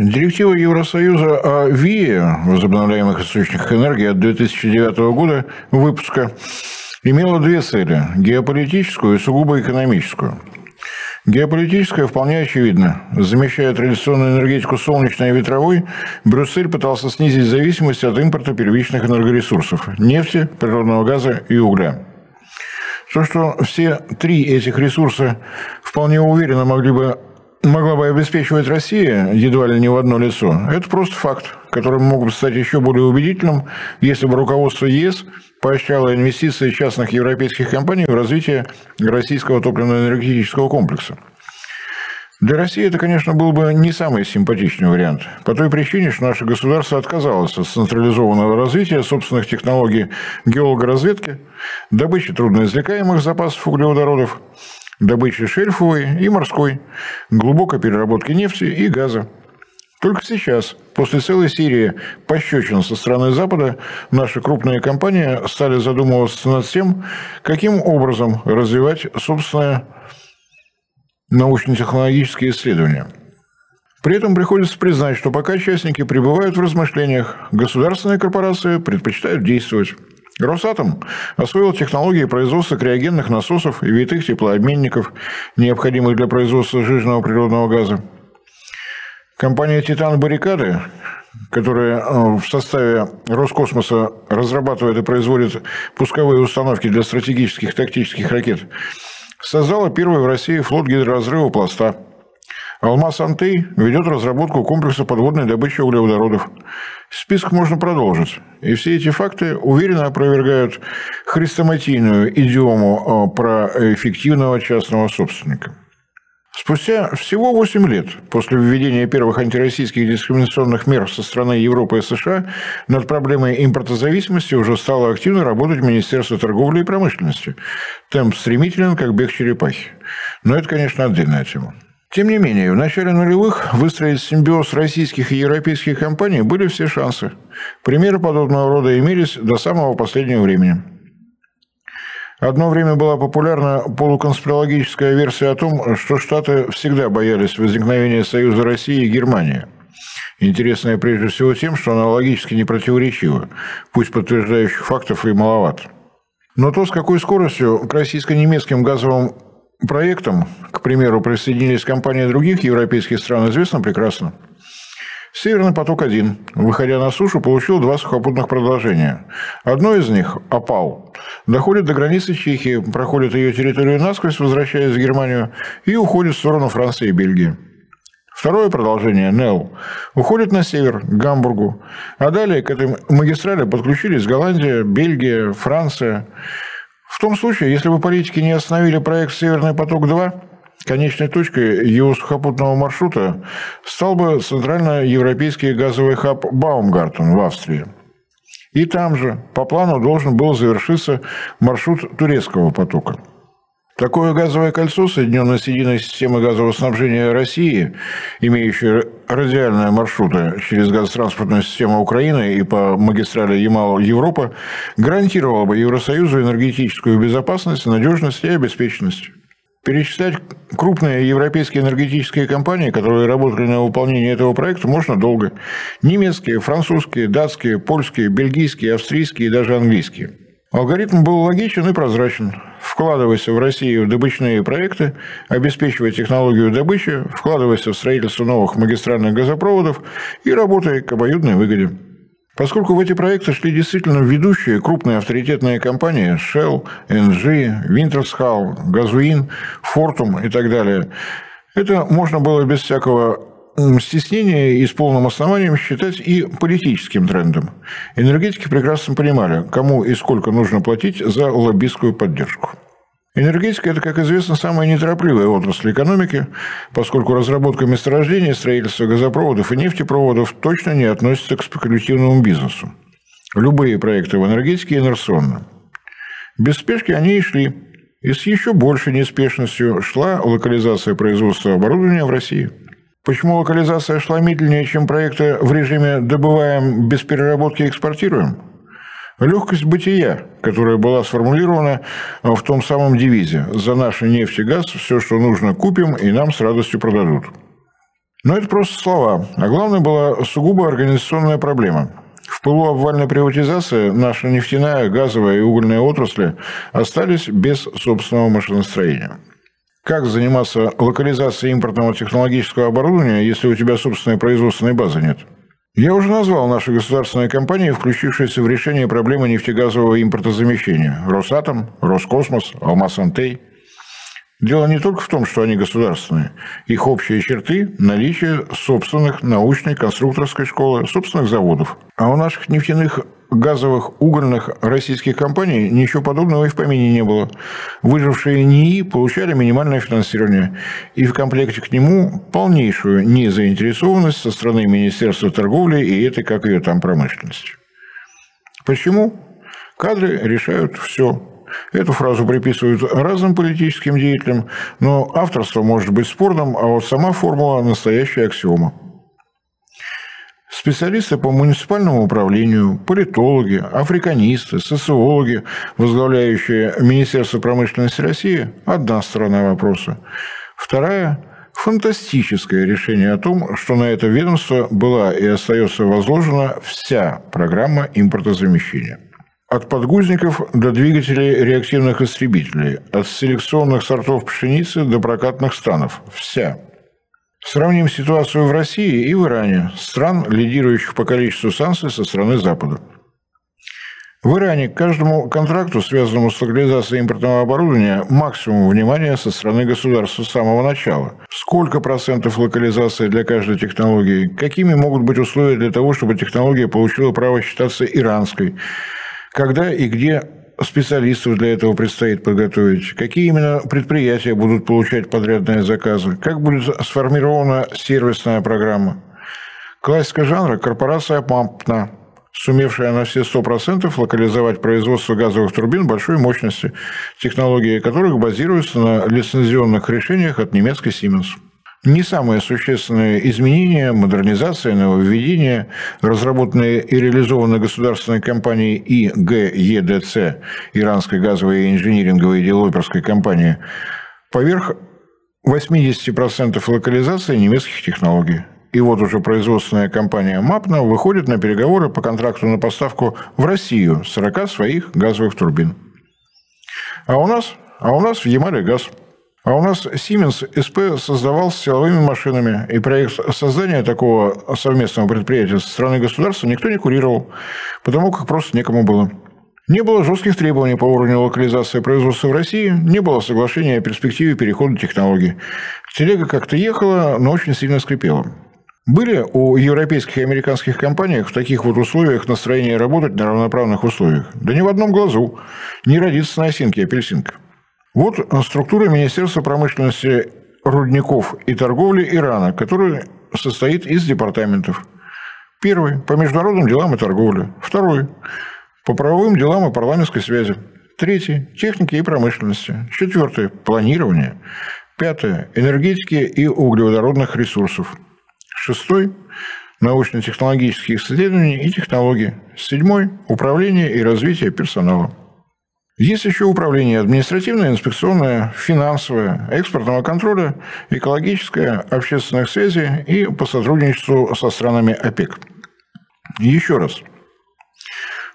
Директива Евросоюза о ВИЭ, возобновляемых источниках энергии от 2009 года выпуска, имела две цели – геополитическую и сугубо экономическую. Геополитическая вполне очевидна. Замещая традиционную энергетику солнечной и ветровой, Брюссель пытался снизить зависимость от импорта первичных энергоресурсов – нефти, природного газа и угля. То, что все три этих ресурса вполне уверенно могли бы могла бы обеспечивать Россия едва ли не в одно лицо, это просто факт, который мог бы стать еще более убедительным, если бы руководство ЕС поощряло инвестиции частных европейских компаний в развитие российского топливно-энергетического комплекса. Для России это, конечно, был бы не самый симпатичный вариант. По той причине, что наше государство отказалось от централизованного развития собственных технологий геологоразведки, добычи трудноизвлекаемых запасов углеводородов, добычи шельфовой и морской, глубокой переработки нефти и газа. Только сейчас, после целой серии пощечин со стороны Запада, наши крупные компании стали задумываться над тем, каким образом развивать собственное научно-технологические исследования. При этом приходится признать, что пока участники пребывают в размышлениях, государственные корпорации предпочитают действовать. Росатом освоил технологии производства криогенных насосов и витых теплообменников, необходимых для производства жирного природного газа. Компания «Титан Баррикады», которая э, в составе Роскосмоса разрабатывает и производит пусковые установки для стратегических тактических ракет, создала первый в России флот гидроразрыва пласта. Алмаз Антей ведет разработку комплекса подводной добычи углеводородов. Список можно продолжить. И все эти факты уверенно опровергают хрестоматийную идиому э, про эффективного частного собственника. Спустя всего 8 лет после введения первых антироссийских дискриминационных мер со стороны Европы и США над проблемой импортозависимости уже стало активно работать Министерство торговли и промышленности. Темп стремителен, как бег черепахи. Но это, конечно, отдельная тема. Тем не менее, в начале нулевых выстроить симбиоз российских и европейских компаний были все шансы. Примеры подобного рода имелись до самого последнего времени. Одно время была популярна полуконспирологическая версия о том, что Штаты всегда боялись возникновения Союза России и Германии. Интересное прежде всего тем, что она логически не противоречива, пусть подтверждающих фактов и маловато. Но то, с какой скоростью к российско-немецким газовым проектам, к примеру, присоединились компании других европейских стран, известно прекрасно. Северный поток-1, выходя на сушу, получил два сухопутных продолжения. Одно из них, «Опал», доходит до границы Чехии, проходит ее территорию насквозь, возвращаясь в Германию, и уходит в сторону Франции и Бельгии. Второе продолжение, НЕЛ, уходит на север, к Гамбургу. А далее к этой магистрали подключились Голландия, Бельгия, Франция. В том случае, если бы политики не остановили проект «Северный поток-2», Конечной точкой его сухопутного маршрута стал бы центральноевропейский газовый хаб Баумгартен в Австрии. И там же по плану должен был завершиться маршрут турецкого потока. Такое газовое кольцо, соединенное с единой системой газового снабжения России, имеющее радиальные маршруты через газотранспортную систему Украины и по магистрали Ямал-Европа, гарантировало бы Евросоюзу энергетическую безопасность, надежность и обеспеченность. Перечислять крупные европейские энергетические компании, которые работали на выполнении этого проекта, можно долго. Немецкие, французские, датские, польские, бельгийские, австрийские и даже английские. Алгоритм был логичен и прозрачен. Вкладывайся в Россию в добычные проекты, обеспечивай технологию добычи, вкладывайся в строительство новых магистральных газопроводов и работай к обоюдной выгоде. Поскольку в эти проекты шли действительно ведущие крупные авторитетные компании Shell, NG, Wintershall, Gazuin, Fortum и так далее, это можно было без всякого стеснения и с полным основанием считать и политическим трендом. Энергетики прекрасно понимали, кому и сколько нужно платить за лоббистскую поддержку. Энергетика – это, как известно, самая неторопливая отрасль экономики, поскольку разработка месторождений, строительство газопроводов и нефтепроводов точно не относится к спекулятивному бизнесу. Любые проекты в энергетике инерционны. Без спешки они и шли. И с еще большей неспешностью шла локализация производства оборудования в России. Почему локализация шла медленнее, чем проекты в режиме «добываем без переработки и экспортируем»? Легкость бытия, которая была сформулирована в том самом девизе «За наши нефть и газ все, что нужно, купим и нам с радостью продадут». Но это просто слова. А главное была сугубо организационная проблема. В пылу обвальной приватизации наша нефтяная, газовая и угольная отрасли остались без собственного машиностроения. Как заниматься локализацией импортного технологического оборудования, если у тебя собственной производственной базы нет? Я уже назвал наши государственные компании, включившиеся в решение проблемы нефтегазового импортозамещения. Росатом, Роскосмос, Алмаз-Антей – Дело не только в том, что они государственные. Их общие черты – наличие собственных научной конструкторской школы, собственных заводов. А у наших нефтяных газовых, угольных российских компаний ничего подобного и в помине не было. Выжившие НИИ получали минимальное финансирование. И в комплекте к нему полнейшую незаинтересованность со стороны Министерства торговли и этой, как ее там, промышленности. Почему? Кадры решают все. Эту фразу приписывают разным политическим деятелям, но авторство может быть спорным, а вот сама формула – настоящая аксиома. Специалисты по муниципальному управлению, политологи, африканисты, социологи, возглавляющие Министерство промышленности России – одна сторона вопроса. Вторая – фантастическое решение о том, что на это ведомство была и остается возложена вся программа импортозамещения. От подгузников до двигателей реактивных истребителей, от селекционных сортов пшеницы до прокатных станов. Вся. Сравним ситуацию в России и в Иране, стран, лидирующих по количеству санкций со стороны Запада. В Иране к каждому контракту, связанному с локализацией импортного оборудования, максимум внимания со стороны государства с самого начала. Сколько процентов локализации для каждой технологии? Какими могут быть условия для того, чтобы технология получила право считаться иранской? Когда и где специалистов для этого предстоит подготовить, какие именно предприятия будут получать подрядные заказы, как будет сформирована сервисная программа. Классика жанра – корпорация «Пампна», сумевшая на все 100% локализовать производство газовых турбин большой мощности, технологии которых базируются на лицензионных решениях от немецкой Siemens. Не самые существенные изменения, модернизация, нововведения, разработанные и реализованные государственной компанией ИГЕДЦ, Иранской газовой и инжиниринговой девелоперской компании, поверх 80% локализации немецких технологий. И вот уже производственная компания МАПНА выходит на переговоры по контракту на поставку в Россию 40 своих газовых турбин. А у нас, а у нас в Ямале газ – а у нас Siemens СП создавал силовыми машинами, и проект создания такого совместного предприятия со стороны государства никто не курировал, потому как просто некому было. Не было жестких требований по уровню локализации производства в России, не было соглашения о перспективе перехода технологий. Телега как-то ехала, но очень сильно скрипела. Были у европейских и американских компаний в таких вот условиях настроение работать на равноправных условиях? Да ни в одном глазу. Не родится на осинке апельсинка. Вот структура Министерства промышленности, рудников и торговли Ирана, которая состоит из департаментов. Первый – по международным делам и торговле. Второй – по правовым делам и парламентской связи. Третий – техники и промышленности. Четвертый – планирование. Пятое – энергетики и углеводородных ресурсов. Шестой – научно-технологические исследования и технологии. Седьмой – управление и развитие персонала. Есть еще управление административное, инспекционное, финансовое, экспортного контроля, экологическое, общественных связей и по сотрудничеству со странами ОПЕК. Еще раз.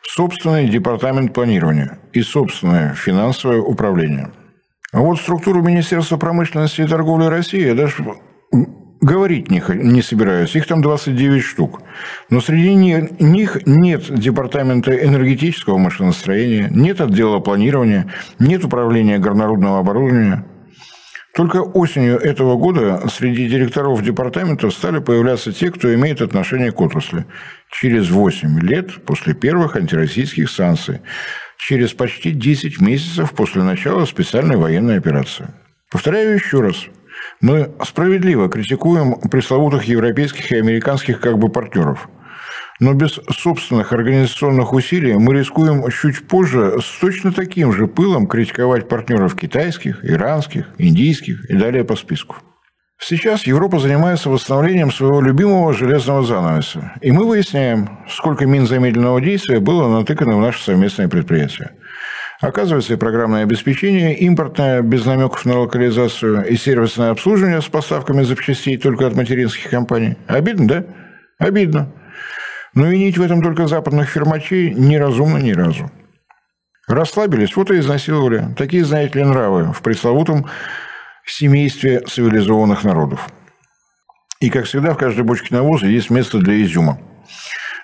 Собственный департамент планирования и собственное финансовое управление. А вот структуру Министерства промышленности и торговли России я даже говорить не, не собираюсь. Их там 29 штук. Но среди них нет департамента энергетического машиностроения, нет отдела планирования, нет управления горнорудного оборудования. Только осенью этого года среди директоров департаментов стали появляться те, кто имеет отношение к отрасли. Через 8 лет после первых антироссийских санкций. Через почти 10 месяцев после начала специальной военной операции. Повторяю еще раз – мы справедливо критикуем пресловутых европейских и американских как бы партнеров. Но без собственных организационных усилий мы рискуем чуть позже с точно таким же пылом критиковать партнеров китайских, иранских, индийских и далее по списку. Сейчас Европа занимается восстановлением своего любимого железного занавеса. И мы выясняем, сколько мин замедленного действия было натыкано в наше совместное предприятие. Оказывается, и программное обеспечение, импортное, без намеков на локализацию, и сервисное обслуживание с поставками запчастей только от материнских компаний. Обидно, да? Обидно. Но винить в этом только западных фирмачей неразумно ни разу. Расслабились, вот и изнасиловали. Такие, знаете ли, нравы в пресловутом семействе цивилизованных народов. И, как всегда, в каждой бочке навоза есть место для изюма.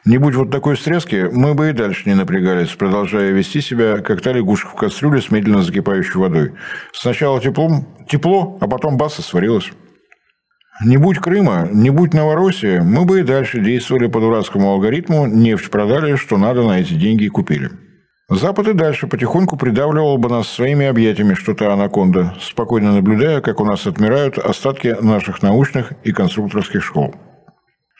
Не будь вот такой стряски, мы бы и дальше не напрягались, продолжая вести себя, как та лягушка в кастрюле с медленно закипающей водой. Сначала теплом, тепло, а потом бас и сварилось. Не будь Крыма, не будь Новороссии, мы бы и дальше действовали по дурацкому алгоритму, нефть продали, что надо на эти деньги и купили. Запад и дальше потихоньку придавливал бы нас своими объятиями что-то анаконда, спокойно наблюдая, как у нас отмирают остатки наших научных и конструкторских школ.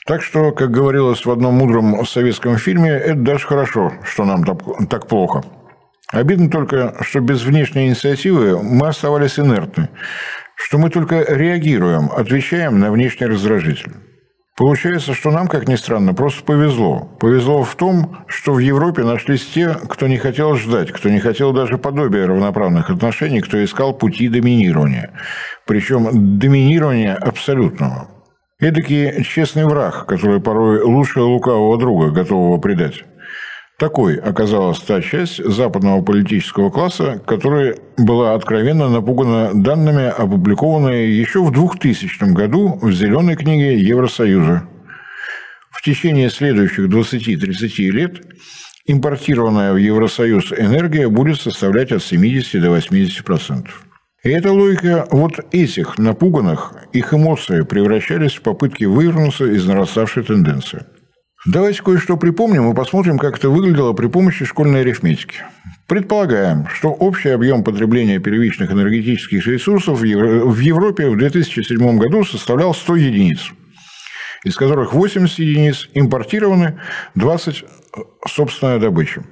Так что, как говорилось в одном мудром советском фильме, это даже хорошо, что нам так плохо. Обидно только, что без внешней инициативы мы оставались инертны, что мы только реагируем, отвечаем на внешний раздражитель. Получается, что нам, как ни странно, просто повезло. Повезло в том, что в Европе нашлись те, кто не хотел ждать, кто не хотел даже подобия равноправных отношений, кто искал пути доминирования. Причем доминирования абсолютного. Эдакий честный враг, который порой лучше лукавого друга, готового предать. Такой оказалась та часть западного политического класса, которая была откровенно напугана данными, опубликованными еще в 2000 году в «Зеленой книге Евросоюза». В течение следующих 20-30 лет импортированная в Евросоюз энергия будет составлять от 70 до 80%. И эта логика вот этих напуганных, их эмоции превращались в попытки вывернуться из нараставшей тенденции. Давайте кое-что припомним и посмотрим, как это выглядело при помощи школьной арифметики. Предполагаем, что общий объем потребления первичных энергетических ресурсов в Европе в 2007 году составлял 100 единиц, из которых 80 единиц импортированы, 20 – собственная добыча.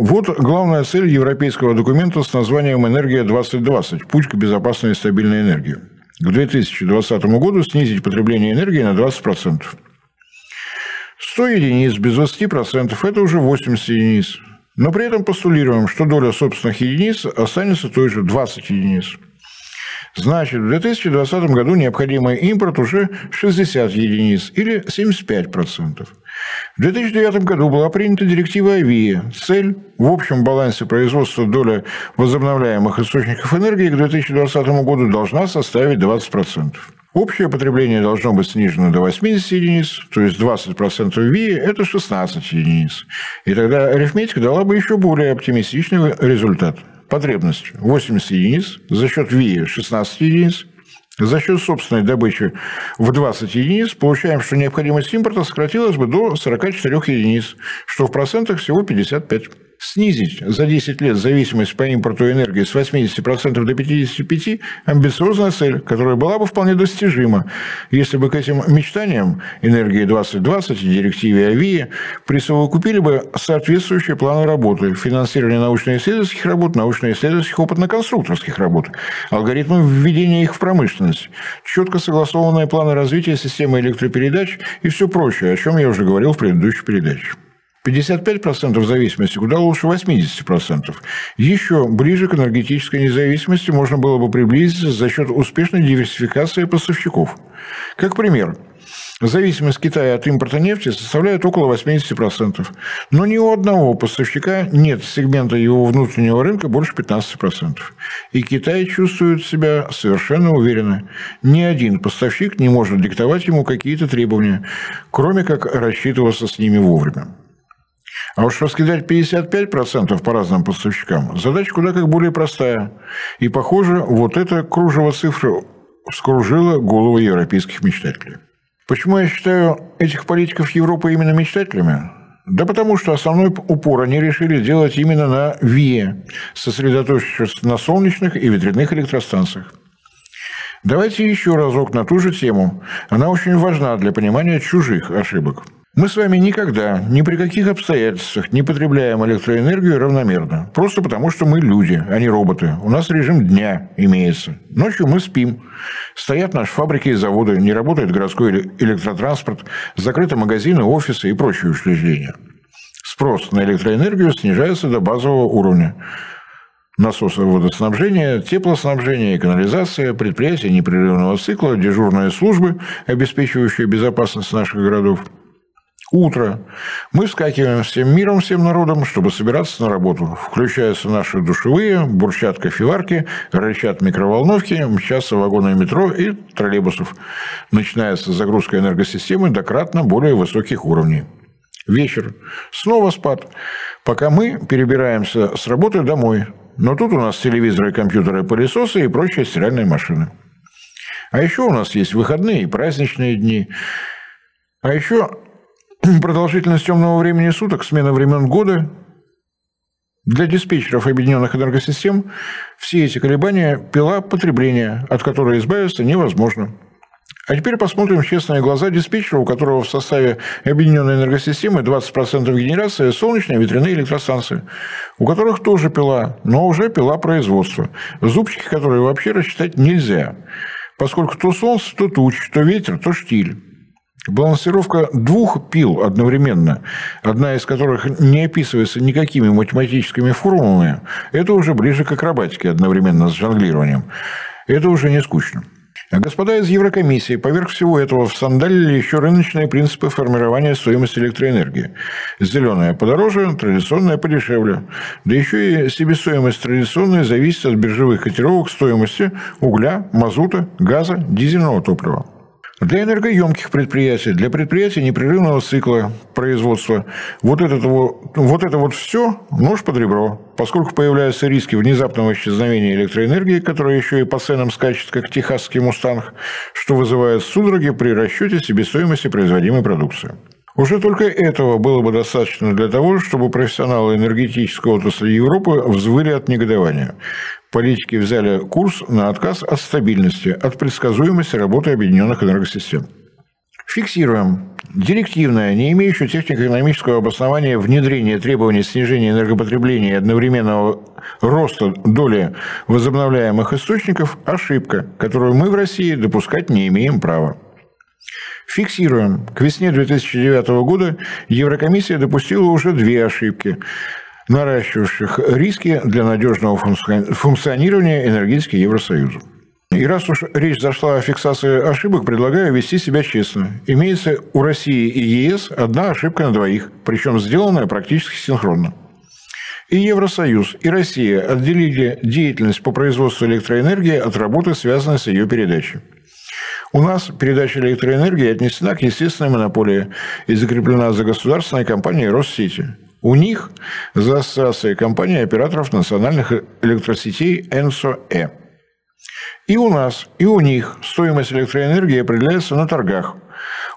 Вот главная цель европейского документа с названием «Энергия-2020. Путь к безопасной и стабильной энергии». К 2020 году снизить потребление энергии на 20%. 100 единиц без 20% – это уже 80 единиц. Но при этом постулируем, что доля собственных единиц останется той же 20 единиц. Значит, в 2020 году необходимый импорт уже 60 единиц или 75%. В 2009 году была принята директива АВИА. Цель – в общем балансе производства доля возобновляемых источников энергии к 2020 году должна составить 20%. Общее потребление должно быть снижено до 80 единиц, то есть 20% ВИИ – это 16 единиц. И тогда арифметика дала бы еще более оптимистичный результат. Потребность 80 единиц, за счет ВИИ 16 единиц, за счет собственной добычи в 20 единиц получаем, что необходимость импорта сократилась бы до 44 единиц, что в процентах всего 55 снизить за 10 лет зависимость по импорту энергии с 80% до 55% – амбициозная цель, которая была бы вполне достижима, если бы к этим мечтаниям энергии 2020 и директиве АВИА присовокупили бы соответствующие планы работы, финансирование научно-исследовательских работ, научно-исследовательских опытно-конструкторских работ, алгоритмы введения их в промышленность, четко согласованные планы развития системы электропередач и все прочее, о чем я уже говорил в предыдущей передаче. 55% зависимости куда лучше 80%. Еще ближе к энергетической независимости можно было бы приблизиться за счет успешной диверсификации поставщиков. Как пример, Зависимость Китая от импорта нефти составляет около 80%. Но ни у одного поставщика нет сегмента его внутреннего рынка больше 15%. И Китай чувствует себя совершенно уверенно. Ни один поставщик не может диктовать ему какие-то требования, кроме как рассчитываться с ними вовремя. А уж раскидать 55% по разным поставщикам – задача куда как более простая. И, похоже, вот это кружево цифр вскружило головы европейских мечтателей. Почему я считаю этих политиков Европы именно мечтателями? Да потому что основной упор они решили делать именно на ВИЭ, сосредоточившись на солнечных и ветряных электростанциях. Давайте еще разок на ту же тему. Она очень важна для понимания чужих ошибок. Мы с вами никогда, ни при каких обстоятельствах не потребляем электроэнергию равномерно. Просто потому, что мы люди, а не роботы. У нас режим дня имеется. Ночью мы спим. Стоят наши фабрики и заводы, не работает городской электротранспорт, закрыты магазины, офисы и прочие учреждения. Спрос на электроэнергию снижается до базового уровня. насосы водоснабжения, теплоснабжения и канализация, предприятия непрерывного цикла, дежурные службы, обеспечивающие безопасность наших городов. Утро. Мы вскакиваем всем миром, всем народом, чтобы собираться на работу. Включаются наши душевые, бурчат кофеварки, рычат микроволновки, мчатся вагоны метро и троллейбусов. Начинается загрузка энергосистемы до кратно более высоких уровней. Вечер. Снова спад. Пока мы перебираемся с работы домой, но тут у нас телевизоры, компьютеры, пылесосы и прочие стиральные машины. А еще у нас есть выходные и праздничные дни. А еще продолжительность темного времени суток, смена времен года. Для диспетчеров объединенных энергосистем все эти колебания – пила потребления, от которой избавиться невозможно. А теперь посмотрим честные глаза диспетчера, у которого в составе объединенной энергосистемы 20% генерации солнечные ветряные электростанции, у которых тоже пила, но уже пила производства, зубчики которые вообще рассчитать нельзя, поскольку то солнце, то туч, то ветер, то штиль. Балансировка двух пил одновременно, одна из которых не описывается никакими математическими формулами, это уже ближе к акробатике одновременно с жонглированием. Это уже не скучно. А господа из Еврокомиссии поверх всего этого всандалили еще рыночные принципы формирования стоимости электроэнергии. Зеленая подороже, традиционная подешевле. Да еще и себестоимость традиционная зависит от биржевых котировок стоимости угля, мазута, газа, дизельного топлива. Для энергоемких предприятий, для предприятий непрерывного цикла производства вот, это, вот это вот все нож под ребро, поскольку появляются риски внезапного исчезновения электроэнергии, которая еще и по ценам скачет, как техасский мустанг, что вызывает судороги при расчете себестоимости производимой продукции. Уже только этого было бы достаточно для того, чтобы профессионалы энергетической отрасли Европы взвыли от негодования. Политики взяли курс на отказ от стабильности, от предсказуемости работы объединенных энергосистем. Фиксируем. Директивное, не имеющее технико-экономического обоснования внедрение требований снижения энергопотребления и одновременного роста доли возобновляемых источников – ошибка, которую мы в России допускать не имеем права. Фиксируем. К весне 2009 года Еврокомиссия допустила уже две ошибки – наращивающих риски для надежного функционирования энергетики Евросоюза. И раз уж речь зашла о фиксации ошибок, предлагаю вести себя честно. Имеется у России и ЕС одна ошибка на двоих, причем сделанная практически синхронно. И Евросоюз, и Россия отделили деятельность по производству электроэнергии от работы, связанной с ее передачей. У нас передача электроэнергии отнесена к естественной монополии и закреплена за государственной компанией Россети. У них за ассоциацией компании операторов национальных электросетей ЭНСО-Э. И у нас, и у них стоимость электроэнергии определяется на торгах.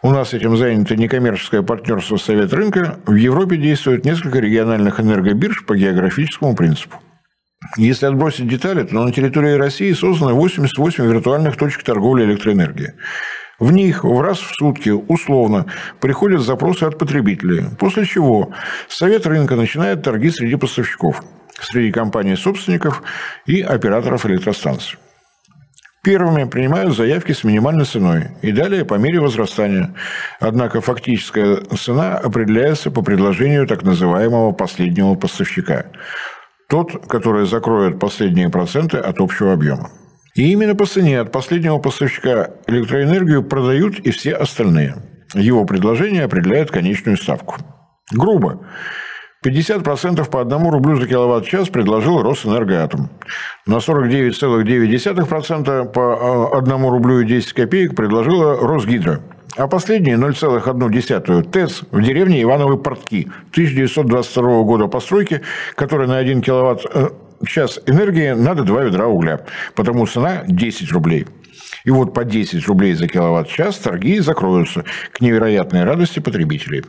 У нас этим занято некоммерческое партнерство Совет рынка. В Европе действует несколько региональных энергобирж по географическому принципу. Если отбросить детали, то на территории России создано 88 виртуальных точек торговли электроэнергией. В них в раз в сутки условно приходят запросы от потребителей, после чего Совет рынка начинает торги среди поставщиков, среди компаний-собственников и операторов электростанций. Первыми принимают заявки с минимальной ценой и далее по мере возрастания. Однако фактическая цена определяется по предложению так называемого последнего поставщика. Тот, который закроет последние проценты от общего объема. И именно по цене от последнего поставщика электроэнергию продают и все остальные. Его предложение определяет конечную ставку. Грубо. 50% по 1 рублю за киловатт-час предложил Росэнергоатом. На 49,9% по 1 а, рублю и 10 копеек предложила Росгидро. А последние 0,1 ТЭЦ в деревне Ивановы Портки 1922 года постройки, которая на 1 киловатт э, час энергии надо два ведра угля, потому цена 10 рублей. И вот по 10 рублей за киловатт-час торги закроются к невероятной радости потребителей.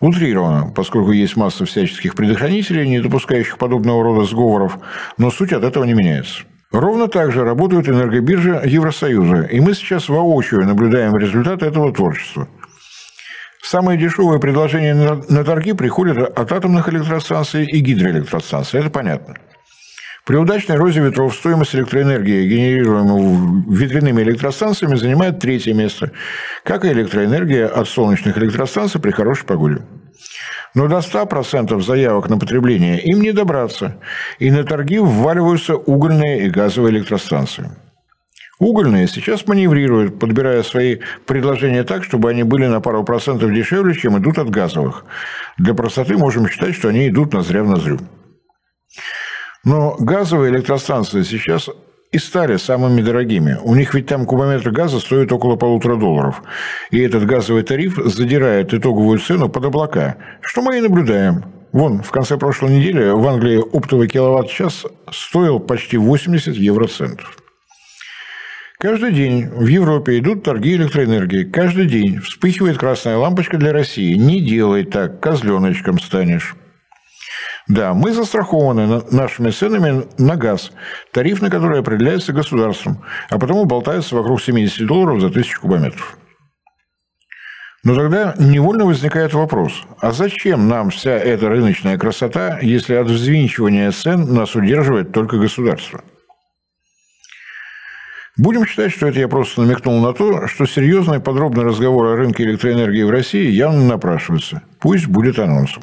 Утрировано, поскольку есть масса всяческих предохранителей, не допускающих подобного рода сговоров, но суть от этого не меняется. Ровно так же работают энергобиржи Евросоюза, и мы сейчас воочию наблюдаем результаты этого творчества – Самые дешевые предложения на торги приходят от атомных электростанций и гидроэлектростанций. Это понятно. При удачной розе ветров стоимость электроэнергии, генерируемой ветряными электростанциями, занимает третье место, как и электроэнергия от солнечных электростанций при хорошей погоде. Но до 100% заявок на потребление им не добраться, и на торги вваливаются угольные и газовые электростанции. Угольные сейчас маневрируют, подбирая свои предложения так, чтобы они были на пару процентов дешевле, чем идут от газовых. Для простоты можем считать, что они идут на зря в назрю. Но газовые электростанции сейчас и стали самыми дорогими. У них ведь там кубометр газа стоит около полутора долларов. И этот газовый тариф задирает итоговую цену под облака, что мы и наблюдаем. Вон, в конце прошлой недели в Англии оптовый киловатт-час стоил почти 80 евроцентов. Каждый день в Европе идут торги электроэнергии. Каждый день вспыхивает красная лампочка для России. Не делай так, козленочком станешь. Да, мы застрахованы нашими ценами на газ, тариф на который определяется государством, а потому болтается вокруг 70 долларов за тысячу кубометров. Но тогда невольно возникает вопрос, а зачем нам вся эта рыночная красота, если от взвинчивания цен нас удерживает только государство? Будем считать, что это я просто намекнул на то, что серьезный подробный разговор о рынке электроэнергии в России явно напрашивается. Пусть будет анонсом.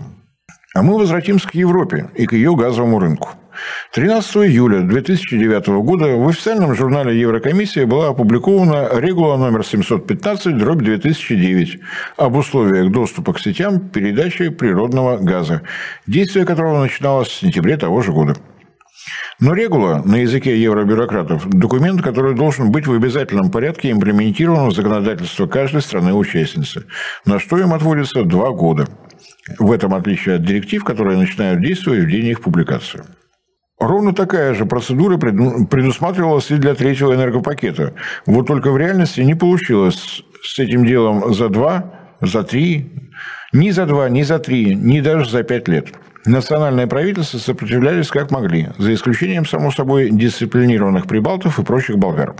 А мы возвратимся к Европе и к ее газовому рынку. 13 июля 2009 года в официальном журнале Еврокомиссии была опубликована регула номер 715 дробь 2009 об условиях доступа к сетям передачи природного газа, действие которого начиналось в сентябре того же года. Но регула на языке евробюрократов – документ, который должен быть в обязательном порядке имплементирован в законодательство каждой страны-участницы, на что им отводится два года. В этом отличие от директив, которые начинают действовать в день их публикации. Ровно такая же процедура предусматривалась и для третьего энергопакета. Вот только в реальности не получилось с этим делом за два, за три, ни за два, ни за три, ни даже за пять лет. Национальные правительства сопротивлялись как могли, за исключением, само собой, дисциплинированных прибалтов и прочих болгар.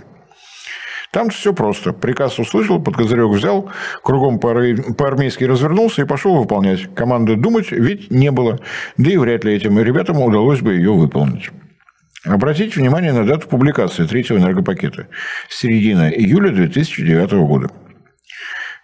Там все просто. Приказ услышал, под козырек взял, кругом по-армейски развернулся и пошел выполнять. Команды думать ведь не было. Да и вряд ли этим ребятам удалось бы ее выполнить. Обратите внимание на дату публикации третьего энергопакета. Середина июля 2009 года.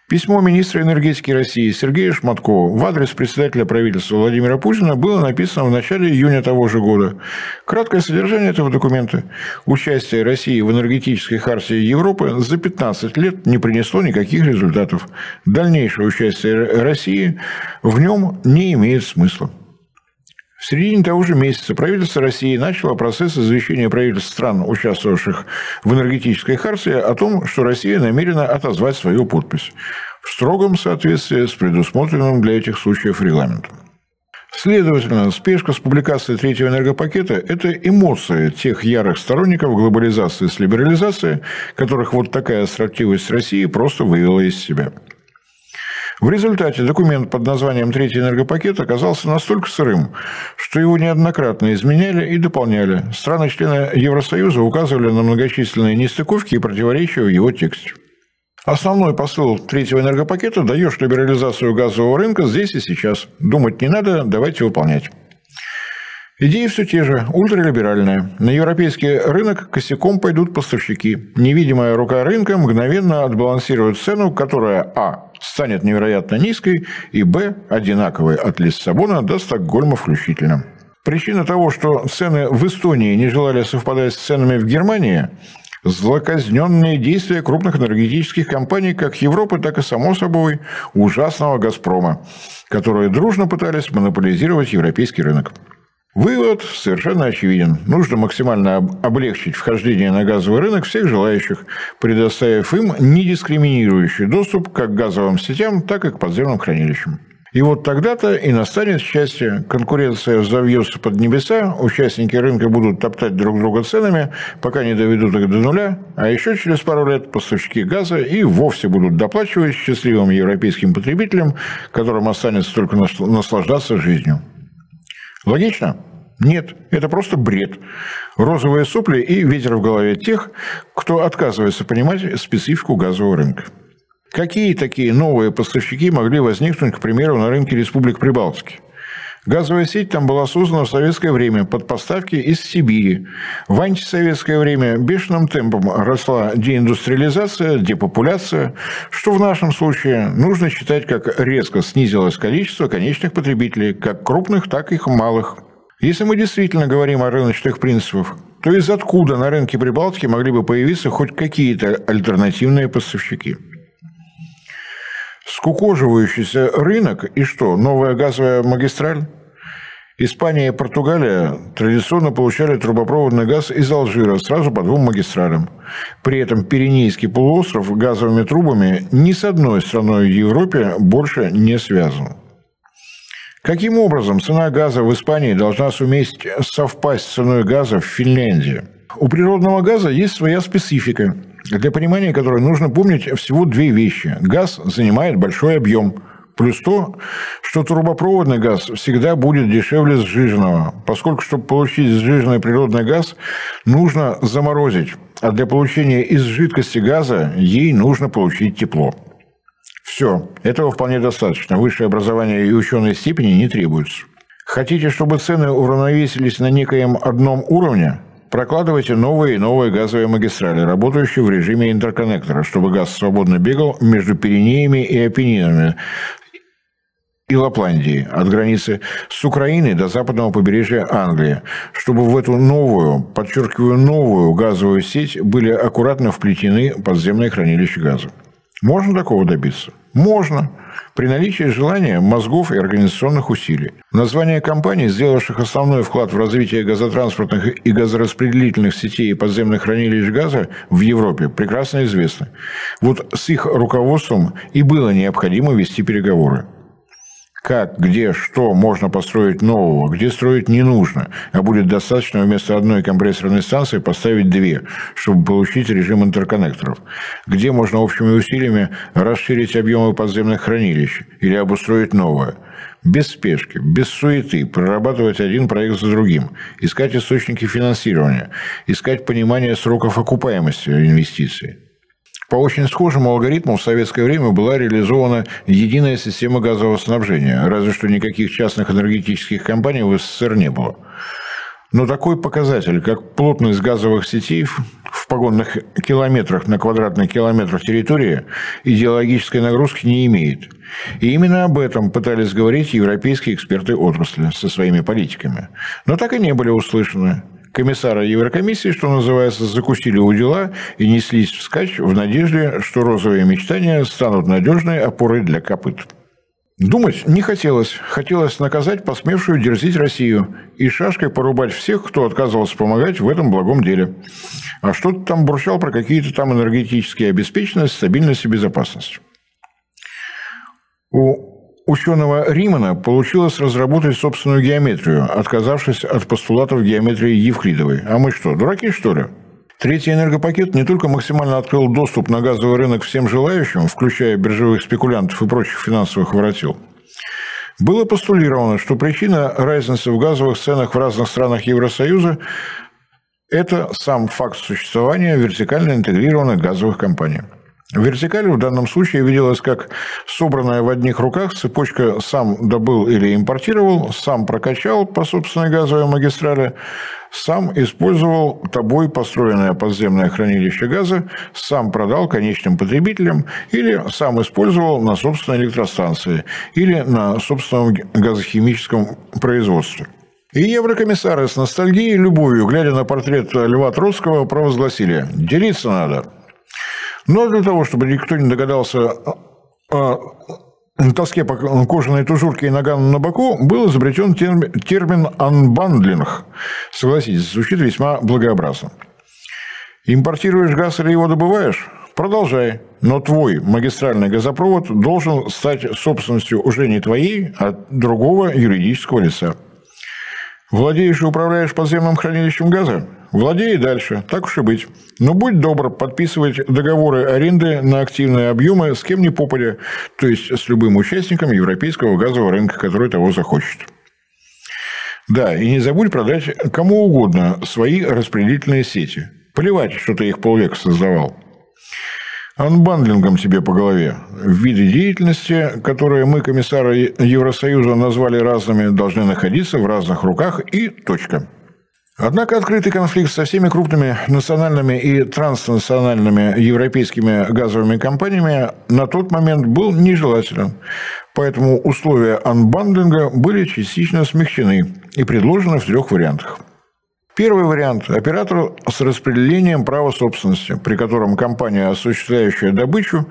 Письмо министра энергетики России Сергея Шматкова в адрес председателя правительства Владимира Путина было написано в начале июня того же года. Краткое содержание этого документа. Участие России в энергетической хартии Европы за 15 лет не принесло никаких результатов. Дальнейшее участие России в нем не имеет смысла. В середине того же месяца правительство России начало процесс извещения правительств стран, участвовавших в энергетической хартии, о том, что Россия намерена отозвать свою подпись в строгом соответствии с предусмотренным для этих случаев регламентом. Следовательно, спешка с публикацией третьего энергопакета – это эмоции тех ярых сторонников глобализации с либерализацией, которых вот такая строптивость России просто вывела из себя. В результате документ под названием «Третий энергопакет» оказался настолько сырым, что его неоднократно изменяли и дополняли. Страны-члены Евросоюза указывали на многочисленные нестыковки и противоречия в его тексте. Основной посыл третьего энергопакета – даешь либерализацию газового рынка здесь и сейчас. Думать не надо, давайте выполнять. Идеи все те же, ультралиберальные. На европейский рынок косяком пойдут поставщики. Невидимая рука рынка мгновенно отбалансирует цену, которая а. станет невероятно низкой, и б. одинаковой от Лиссабона до Стокгольма включительно. Причина того, что цены в Эстонии не желали совпадать с ценами в Германии – злоказненные действия крупных энергетических компаний как Европы, так и, само собой, ужасного «Газпрома», которые дружно пытались монополизировать европейский рынок. Вывод совершенно очевиден. Нужно максимально облегчить вхождение на газовый рынок всех желающих, предоставив им недискриминирующий доступ как к газовым сетям, так и к подземным хранилищам. И вот тогда-то и настанет счастье. Конкуренция взовьется под небеса, участники рынка будут топтать друг друга ценами, пока не доведут их до нуля, а еще через пару лет поставщики газа и вовсе будут доплачивать счастливым европейским потребителям, которым останется только наслаждаться жизнью. Логично? Нет, это просто бред. Розовые сопли и ветер в голове тех, кто отказывается понимать специфику газового рынка. Какие такие новые поставщики могли возникнуть, к примеру, на рынке Республик Прибалтики? Газовая сеть там была создана в советское время под поставки из Сибири. В антисоветское время бешеным темпом росла деиндустриализация, депопуляция, что в нашем случае нужно считать, как резко снизилось количество конечных потребителей, как крупных, так и малых. Если мы действительно говорим о рыночных принципах, то из откуда на рынке Прибалтики могли бы появиться хоть какие-то альтернативные поставщики? Скукоживающийся рынок и что, новая газовая магистраль? Испания и Португалия традиционно получали трубопроводный газ из Алжира сразу по двум магистралям. При этом Пиренейский полуостров газовыми трубами ни с одной страной в Европе больше не связан. Каким образом цена газа в Испании должна суметь совпасть с ценой газа в Финляндии? У природного газа есть своя специфика – для понимания которой нужно помнить всего две вещи. Газ занимает большой объем. Плюс то, что трубопроводный газ всегда будет дешевле сжиженного, поскольку, чтобы получить сжиженный природный газ, нужно заморозить, а для получения из жидкости газа ей нужно получить тепло. Все, этого вполне достаточно. Высшее образование и ученые степени не требуются. Хотите, чтобы цены уравновесились на некоем одном уровне? Прокладывайте новые и новые газовые магистрали, работающие в режиме интерконнектора, чтобы газ свободно бегал между Пиренеями и Апеннинами и Лапландии, от границы с Украиной до западного побережья Англии, чтобы в эту новую, подчеркиваю, новую газовую сеть были аккуратно вплетены подземные хранилища газа. Можно такого добиться? Можно при наличии желания, мозгов и организационных усилий. Название компаний, сделавших основной вклад в развитие газотранспортных и газораспределительных сетей и подземных хранилищ газа в Европе, прекрасно известно. Вот с их руководством и было необходимо вести переговоры как, где, что можно построить нового, где строить не нужно, а будет достаточно вместо одной компрессорной станции поставить две, чтобы получить режим интерконнекторов, где можно общими усилиями расширить объемы подземных хранилищ или обустроить новое. Без спешки, без суеты, прорабатывать один проект за другим, искать источники финансирования, искать понимание сроков окупаемости инвестиций. По очень схожему алгоритму в советское время была реализована единая система газового снабжения, разве что никаких частных энергетических компаний в СССР не было. Но такой показатель, как плотность газовых сетей в погонных километрах на квадратный километр территории, идеологической нагрузки не имеет. И именно об этом пытались говорить европейские эксперты отрасли со своими политиками. Но так и не были услышаны комиссара Еврокомиссии, что называется, закусили у дела и неслись вскачь в надежде, что розовые мечтания станут надежной опорой для копыт. Думать не хотелось. Хотелось наказать посмевшую дерзить Россию и шашкой порубать всех, кто отказывался помогать в этом благом деле. А что-то там бурчал про какие-то там энергетические обеспеченность, стабильность и безопасность. У ученого Римана получилось разработать собственную геометрию, отказавшись от постулатов геометрии Евклидовой. А мы что, дураки, что ли? Третий энергопакет не только максимально открыл доступ на газовый рынок всем желающим, включая биржевых спекулянтов и прочих финансовых воротил. Было постулировано, что причина разницы в газовых ценах в разных странах Евросоюза – это сам факт существования вертикально интегрированных газовых компаний – Вертикаль в данном случае виделась как собранная в одних руках цепочка сам добыл или импортировал, сам прокачал по собственной газовой магистрали, сам использовал тобой построенное подземное хранилище газа, сам продал конечным потребителям или сам использовал на собственной электростанции или на собственном газохимическом производстве. И еврокомиссары с ностальгией и любовью, глядя на портрет Льва Троцкого, провозгласили «делиться надо». Но для того, чтобы никто не догадался о тоске по кожаной тужурке и нагану на боку, был изобретен термин «анбандлинг». Согласитесь, звучит весьма благообразно. Импортируешь газ или его добываешь? Продолжай. Но твой магистральный газопровод должен стать собственностью уже не твоей, а другого юридического лица. Владеешь и управляешь подземным хранилищем газа? Владей дальше, так уж и быть. Но будь добр подписывать договоры аренды на активные объемы с кем ни попадя, то есть с любым участником европейского газового рынка, который того захочет. Да, и не забудь продать кому угодно свои распределительные сети. Плевать, что ты их полвека создавал. Анбандлингом себе по голове. Виды деятельности, которые мы, комиссары Евросоюза, назвали разными, должны находиться в разных руках и точка. Однако открытый конфликт со всеми крупными национальными и транснациональными европейскими газовыми компаниями на тот момент был нежелателен. Поэтому условия анбандлинга были частично смягчены и предложены в трех вариантах. Первый вариант – оператор с распределением права собственности, при котором компания, осуществляющая добычу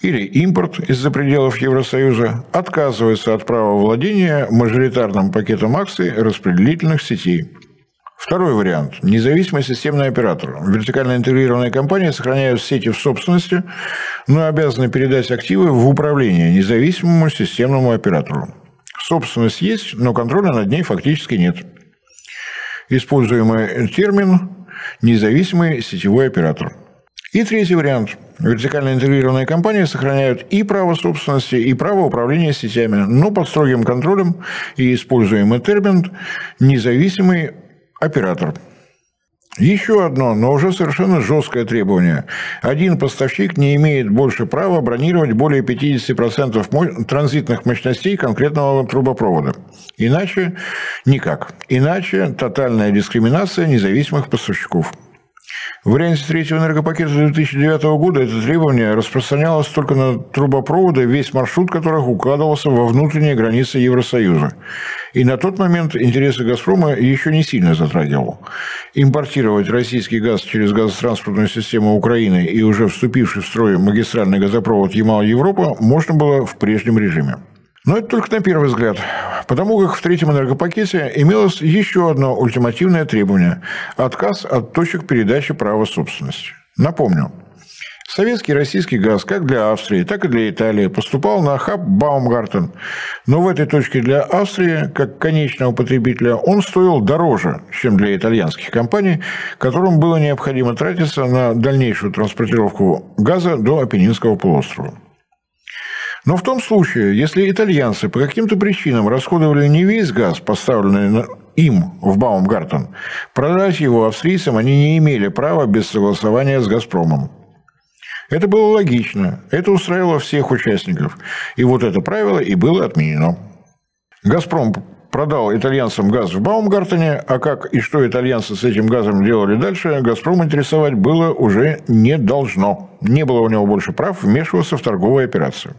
или импорт из-за пределов Евросоюза, отказывается от права владения мажоритарным пакетом акций распределительных сетей – Второй вариант. Независимый системный оператор. Вертикально интегрированные компании сохраняют сети в собственности, но обязаны передать активы в управление независимому системному оператору. Собственность есть, но контроля над ней фактически нет. Используемый термин – независимый сетевой оператор. И третий вариант. Вертикально интегрированные компании сохраняют и право собственности, и право управления сетями, но под строгим контролем и используемый термин – независимый оператор. Еще одно, но уже совершенно жесткое требование. Один поставщик не имеет больше права бронировать более 50% транзитных мощностей конкретного трубопровода. Иначе никак. Иначе тотальная дискриминация независимых поставщиков. В варианте третьего энергопакета 2009 года это требование распространялось только на трубопроводы, весь маршрут которых укладывался во внутренние границы Евросоюза. И на тот момент интересы «Газпрома» еще не сильно затрагивал. Импортировать российский газ через газотранспортную систему Украины и уже вступивший в строй магистральный газопровод Ямал-Европа можно было в прежнем режиме. Но это только на первый взгляд, потому как в третьем энергопакете имелось еще одно ультимативное требование – отказ от точек передачи права собственности. Напомню, Советский и российский газ как для Австрии, так и для Италии поступал на хаб Баумгартен. Но в этой точке для Австрии, как конечного потребителя, он стоил дороже, чем для итальянских компаний, которым было необходимо тратиться на дальнейшую транспортировку газа до Апеннинского полуострова. Но в том случае, если итальянцы по каким-то причинам расходовали не весь газ, поставленный им в Баумгартен, продать его австрийцам они не имели права без согласования с «Газпромом». Это было логично, это устраивало всех участников. И вот это правило и было отменено. «Газпром» продал итальянцам газ в Баумгартене, а как и что итальянцы с этим газом делали дальше, «Газпром» интересовать было уже не должно. Не было у него больше прав вмешиваться в торговые операции.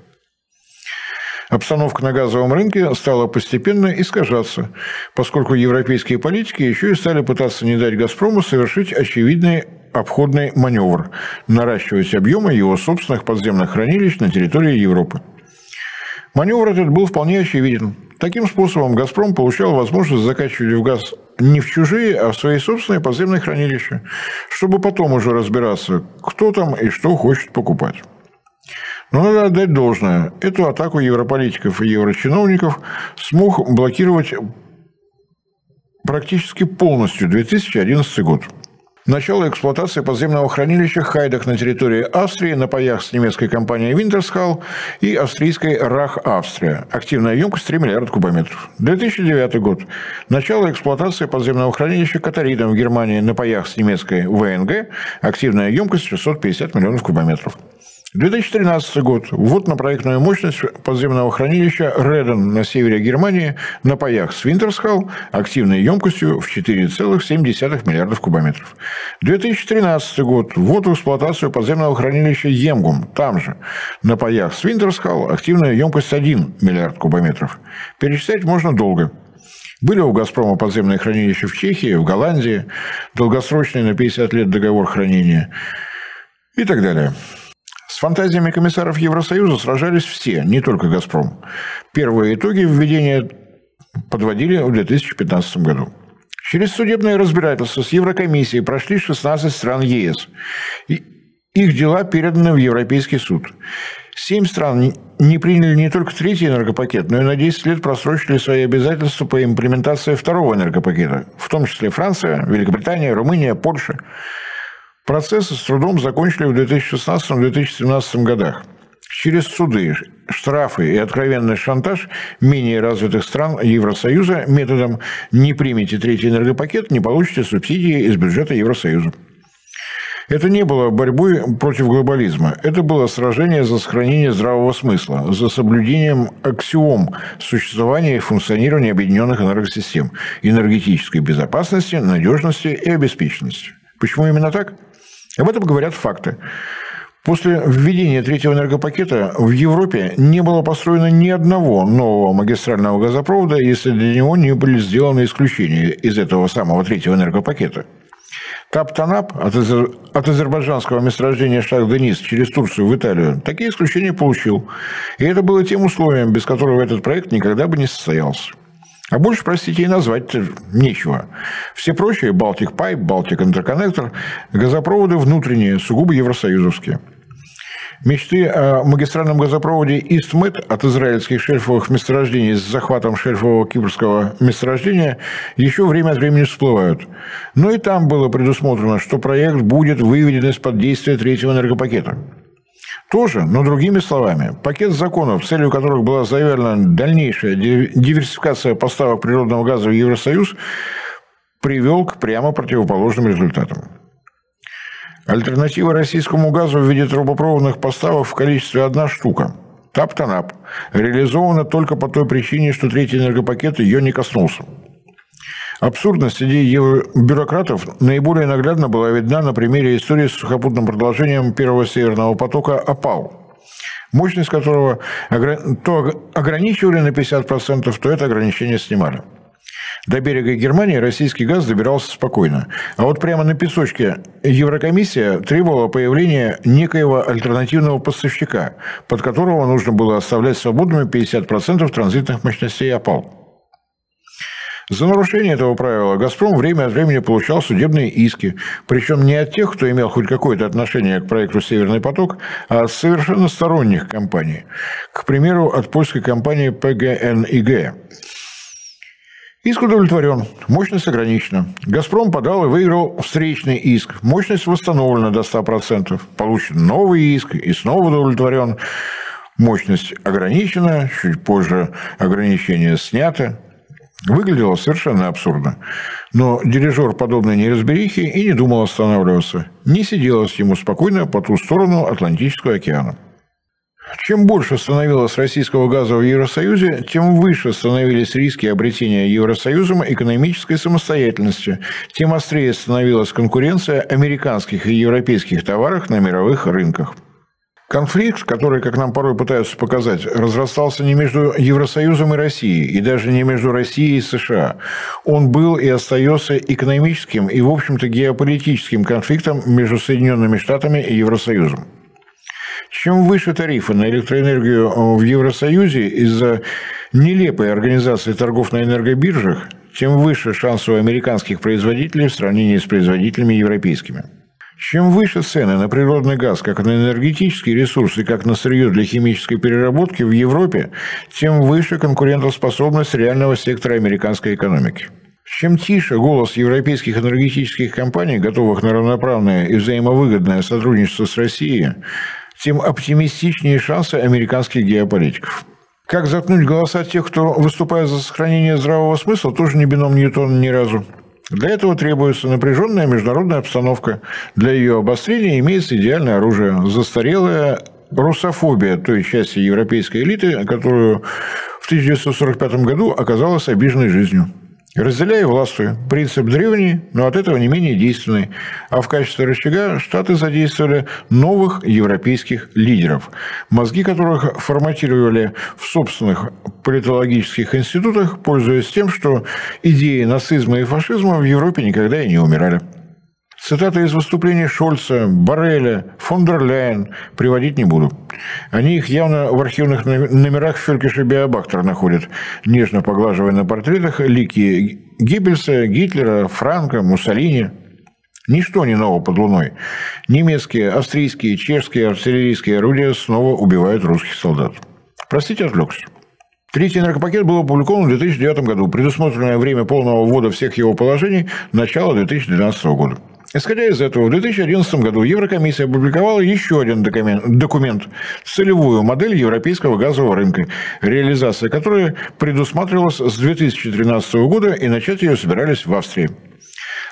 Обстановка на газовом рынке стала постепенно искажаться, поскольку европейские политики еще и стали пытаться не дать «Газпрому» совершить очевидный обходный маневр – наращивать объемы его собственных подземных хранилищ на территории Европы. Маневр этот был вполне очевиден. Таким способом «Газпром» получал возможность закачивать в газ не в чужие, а в свои собственные подземные хранилища, чтобы потом уже разбираться, кто там и что хочет покупать. Но надо отдать должное. Эту атаку европолитиков и еврочиновников смог блокировать практически полностью 2011 год. Начало эксплуатации подземного хранилища Хайдах на территории Австрии на паях с немецкой компанией Wintershall и австрийской Рах Австрия. Активная емкость 3 миллиарда кубометров. 2009 год. Начало эксплуатации подземного хранилища Катарина в Германии на паях с немецкой ВНГ. Активная емкость 650 миллионов кубометров. 2013 год. Ввод на проектную мощность подземного хранилища Реден на севере Германии на паях с Винтерсхал активной емкостью в 4,7 миллиардов кубометров. 2013 год. Ввод в эксплуатацию подземного хранилища Емгум, там же, на паях с Винтерсхал активная емкость 1 миллиард кубометров. Перечислять можно долго. Были у «Газпрома» подземные хранилища в Чехии, в Голландии, долгосрочный на 50 лет договор хранения и так далее. Фантазиями комиссаров Евросоюза сражались все, не только «Газпром». Первые итоги введения подводили в 2015 году. Через судебное разбирательство с Еврокомиссией прошли 16 стран ЕС. И их дела переданы в Европейский суд. Семь стран не приняли не только третий энергопакет, но и на 10 лет просрочили свои обязательства по имплементации второго энергопакета, в том числе Франция, Великобритания, Румыния, Польша. Процессы с трудом закончили в 2016-2017 годах. Через суды, штрафы и откровенный шантаж менее развитых стран Евросоюза методом «не примите третий энергопакет, не получите субсидии из бюджета Евросоюза». Это не было борьбой против глобализма. Это было сражение за сохранение здравого смысла, за соблюдением аксиом существования и функционирования объединенных энергосистем, энергетической безопасности, надежности и обеспеченности. Почему именно так? Об этом говорят факты. После введения третьего энергопакета в Европе не было построено ни одного нового магистрального газопровода, если для него не были сделаны исключения из этого самого третьего энергопакета. Таптанап от, азер... от азербайджанского месторождения Шах-Денис через Турцию в Италию такие исключения получил. И это было тем условием, без которого этот проект никогда бы не состоялся. А больше, простите, и назвать нечего. Все прочие – Балтик Пайп, Балтик Интерконнектор – газопроводы внутренние, сугубо евросоюзовские – Мечты о магистральном газопроводе Истмет от израильских шельфовых месторождений с захватом шельфового кипрского месторождения еще время от времени всплывают. Но и там было предусмотрено, что проект будет выведен из-под действия третьего энергопакета. Тоже, но другими словами, пакет законов, целью которых была заявлена дальнейшая диверсификация поставок природного газа в Евросоюз, привел к прямо противоположным результатам. Альтернатива российскому газу в виде трубопроводных поставок в количестве одна штука. Таптанап. Реализована только по той причине, что третий энергопакет ее не коснулся. Абсурдность идей бюрократов наиболее наглядно была видна на примере истории с сухопутным продолжением первого северного потока «Опал», мощность которого то ограничивали на 50%, то это ограничение снимали. До берега Германии российский газ добирался спокойно. А вот прямо на песочке Еврокомиссия требовала появления некоего альтернативного поставщика, под которого нужно было оставлять свободными 50% транзитных мощностей опал. За нарушение этого правила «Газпром» время от времени получал судебные иски, причем не от тех, кто имел хоть какое-то отношение к проекту «Северный поток», а от совершенно сторонних компаний. К примеру, от польской компании ПГНИГ. Иск удовлетворен, мощность ограничена. «Газпром» подал и выиграл встречный иск. Мощность восстановлена до 100%. Получен новый иск и снова удовлетворен. Мощность ограничена, чуть позже ограничение снято. Выглядело совершенно абсурдно. Но дирижер подобной неразберихи и не думал останавливаться. Не сиделось ему спокойно по ту сторону Атлантического океана. Чем больше становилось российского газа в Евросоюзе, тем выше становились риски обретения Евросоюзом экономической самостоятельности, тем острее становилась конкуренция американских и европейских товаров на мировых рынках. Конфликт, который, как нам порой пытаются показать, разрастался не между Евросоюзом и Россией, и даже не между Россией и США. Он был и остается экономическим и, в общем-то, геополитическим конфликтом между Соединенными Штатами и Евросоюзом. Чем выше тарифы на электроэнергию э, в Евросоюзе из-за нелепой организации торгов на энергобиржах, тем выше шансы у американских производителей в сравнении с производителями европейскими. Чем выше цены на природный газ, как на энергетический ресурс и как на сырье для химической переработки в Европе, тем выше конкурентоспособность реального сектора американской экономики. Чем тише голос европейских энергетических компаний, готовых на равноправное и взаимовыгодное сотрудничество с Россией, тем оптимистичнее шансы американских геополитиков. Как заткнуть голоса тех, кто выступает за сохранение здравого смысла, тоже не бином Ньютона ни разу. Для этого требуется напряженная международная обстановка. Для ее обострения имеется идеальное оружие – застарелая русофобия той части европейской элиты, которую в 1945 году оказалась обиженной жизнью. Разделяй и властвуй. Принцип древний, но от этого не менее действенный. А в качестве рычага Штаты задействовали новых европейских лидеров, мозги которых форматировали в собственных политологических институтах, пользуясь тем, что идеи нацизма и фашизма в Европе никогда и не умирали. Цитаты из выступлений Шольца, Барреля, фон дер Ляйен приводить не буду. Они их явно в архивных номерах Фелькиша Биобактера находят, нежно поглаживая на портретах лики Геббельса, Гитлера, Франка, Муссолини. Ничто не ново под луной. Немецкие, австрийские, чешские артиллерийские орудия снова убивают русских солдат. Простите, отвлекся. Третий энергопакет был опубликован в 2009 году. Предусмотренное время полного ввода всех его положений – начало 2012 года. Исходя из этого, в 2011 году Еврокомиссия опубликовала еще один документ, целевую модель европейского газового рынка, реализация которой предусматривалась с 2013 года, и начать ее собирались в Австрии.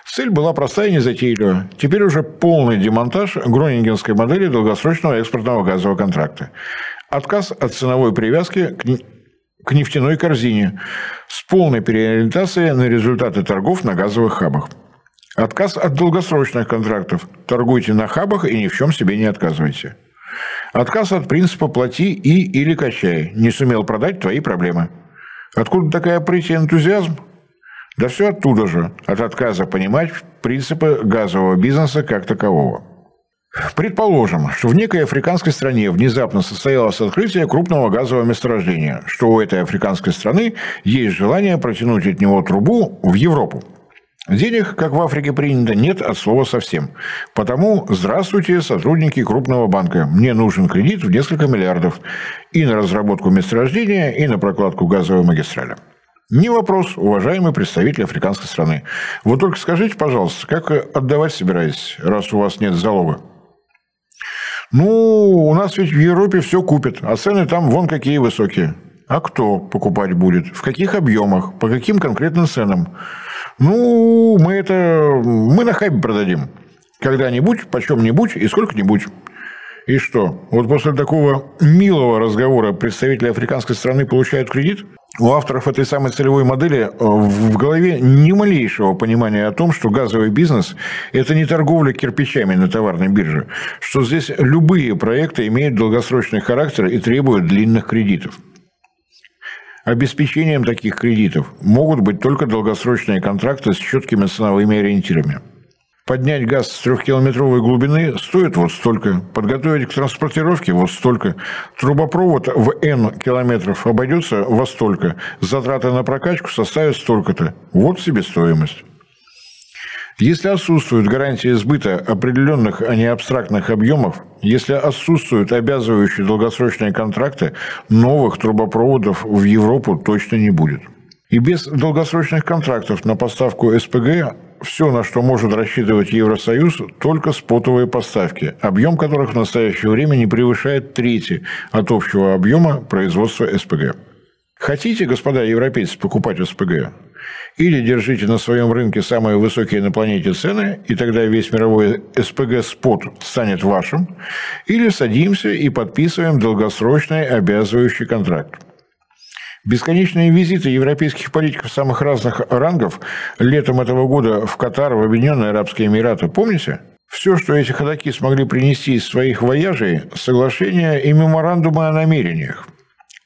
Цель была простая и незатейлива. Теперь уже полный демонтаж гронингенской модели долгосрочного экспортного газового контракта. Отказ от ценовой привязки к нефтяной корзине с полной переориентацией на результаты торгов на газовых хабах. Отказ от долгосрочных контрактов. Торгуйте на хабах и ни в чем себе не отказывайте. Отказ от принципа «плати и или качай». Не сумел продать – твои проблемы. Откуда такая прыть и энтузиазм? Да все оттуда же, от отказа понимать принципы газового бизнеса как такового. Предположим, что в некой африканской стране внезапно состоялось открытие крупного газового месторождения, что у этой африканской страны есть желание протянуть от него трубу в Европу. Денег, как в Африке принято, нет от слова совсем. Потому здравствуйте, сотрудники крупного банка. Мне нужен кредит в несколько миллиардов и на разработку месторождения, и на прокладку газовой магистрали. Не вопрос, уважаемый представитель африканской страны. Вот только скажите, пожалуйста, как отдавать собираетесь, раз у вас нет залога? Ну, у нас ведь в Европе все купят, а цены там вон какие высокие. А кто покупать будет? В каких объемах? По каким конкретным ценам? Ну, мы это... Мы на хайбе продадим. Когда-нибудь, почем-нибудь и сколько-нибудь. И что? Вот после такого милого разговора представители африканской страны получают кредит? У авторов этой самой целевой модели э, в голове ни малейшего понимания о том, что газовый бизнес – это не торговля кирпичами на товарной бирже, что здесь любые проекты имеют долгосрочный характер и требуют длинных кредитов. Обеспечением таких кредитов могут быть только долгосрочные контракты с четкими ценовыми ориентирами. Поднять газ с трехкилометровой глубины стоит вот столько. Подготовить к транспортировке вот столько. Трубопровод в N километров обойдется во столько. Затраты на прокачку составят столько-то. Вот себестоимость. Если отсутствуют гарантии сбыта определенных, а не абстрактных объемов, если отсутствуют обязывающие долгосрочные контракты, новых трубопроводов в Европу точно не будет. И без долгосрочных контрактов на поставку СПГ все, на что может рассчитывать Евросоюз, только спотовые поставки, объем которых в настоящее время не превышает трети от общего объема производства СПГ. Хотите, господа европейцы, покупать СПГ? Или держите на своем рынке самые высокие на планете цены, и тогда весь мировой СПГ-спот станет вашим, или садимся и подписываем долгосрочный обязывающий контракт. Бесконечные визиты европейских политиков самых разных рангов летом этого года в Катар, в Объединенные Арабские Эмираты, помните? Все, что эти ходаки смогли принести из своих вояжей – соглашения и меморандумы о намерениях –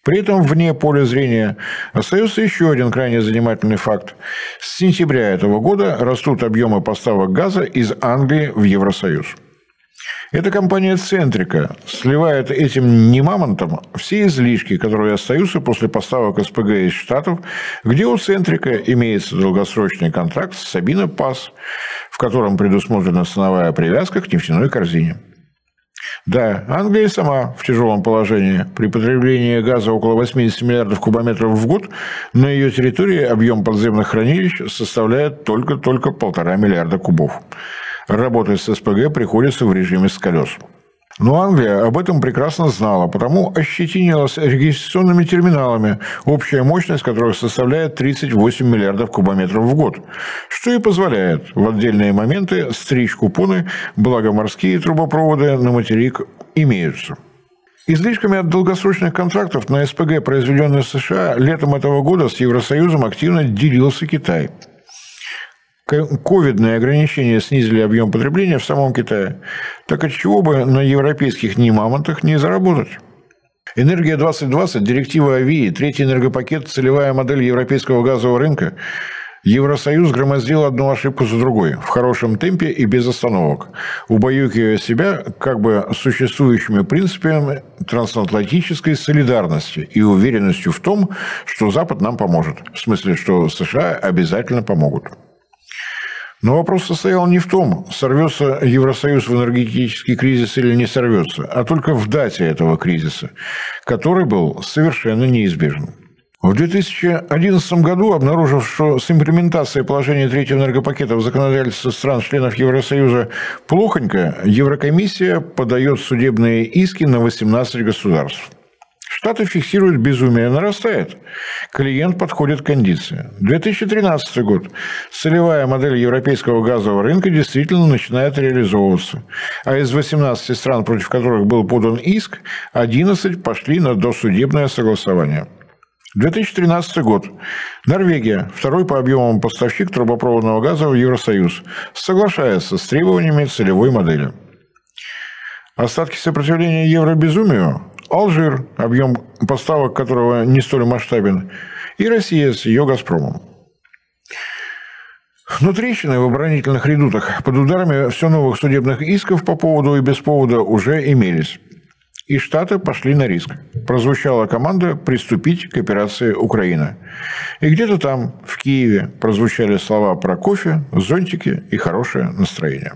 при этом вне поля зрения остается еще один крайне занимательный факт. С сентября этого года растут объемы поставок газа из Англии в Евросоюз. Эта компания «Центрика» сливает этим не мамонтом все излишки, которые остаются после поставок СПГ из Штатов, где у «Центрика» имеется долгосрочный контракт с «Сабина Пас», в котором предусмотрена ценовая привязка к нефтяной корзине. Да, Англия сама в тяжелом положении. При потреблении газа около 80 миллиардов кубометров в год на ее территории объем подземных хранилищ составляет только-только полтора миллиарда кубов. Работать с СПГ приходится в режиме с колес. Но Англия об этом прекрасно знала, потому ощетинилась регистрационными терминалами, общая мощность которых составляет 38 миллиардов кубометров в год, что и позволяет в отдельные моменты стричь купоны, благо морские трубопроводы на материк имеются. Излишками от долгосрочных контрактов на СПГ, произведенные в США, летом этого года с Евросоюзом активно делился Китай – ковидные ограничения снизили объем потребления в самом Китае. Так от чего бы на европейских немамонтах не заработать? Энергия 2020, директива АВИ, третий энергопакет, целевая модель европейского газового рынка. Евросоюз громоздил одну ошибку за другой, в хорошем темпе и без остановок, убаюкивая себя как бы существующими принципами трансатлантической солидарности и уверенностью в том, что Запад нам поможет. В смысле, что США обязательно помогут. Но вопрос состоял не в том, сорвется Евросоюз в энергетический кризис или не сорвется, а только в дате этого кризиса, который был совершенно неизбежен. В 2011 году, обнаружив, что с имплементацией положения третьего энергопакета в законодательство стран-членов Евросоюза плохонько, Еврокомиссия подает судебные иски на 18 государств. Штаты фиксируют безумие нарастает. Клиент подходит к кондиции. 2013 год. Целевая модель европейского газового рынка действительно начинает реализовываться. А из 18 стран, против которых был подан иск, 11 пошли на досудебное согласование. 2013 год. Норвегия, второй по объемам поставщик трубопроводного газа в Евросоюз, соглашается с требованиями целевой модели. Остатки сопротивления евробезумию – Алжир, объем поставок которого не столь масштабен, и Россия с ее «Газпромом». Но трещины в оборонительных редутах под ударами все новых судебных исков по поводу и без повода уже имелись. И Штаты пошли на риск. Прозвучала команда приступить к операции «Украина». И где-то там, в Киеве, прозвучали слова про кофе, зонтики и хорошее настроение.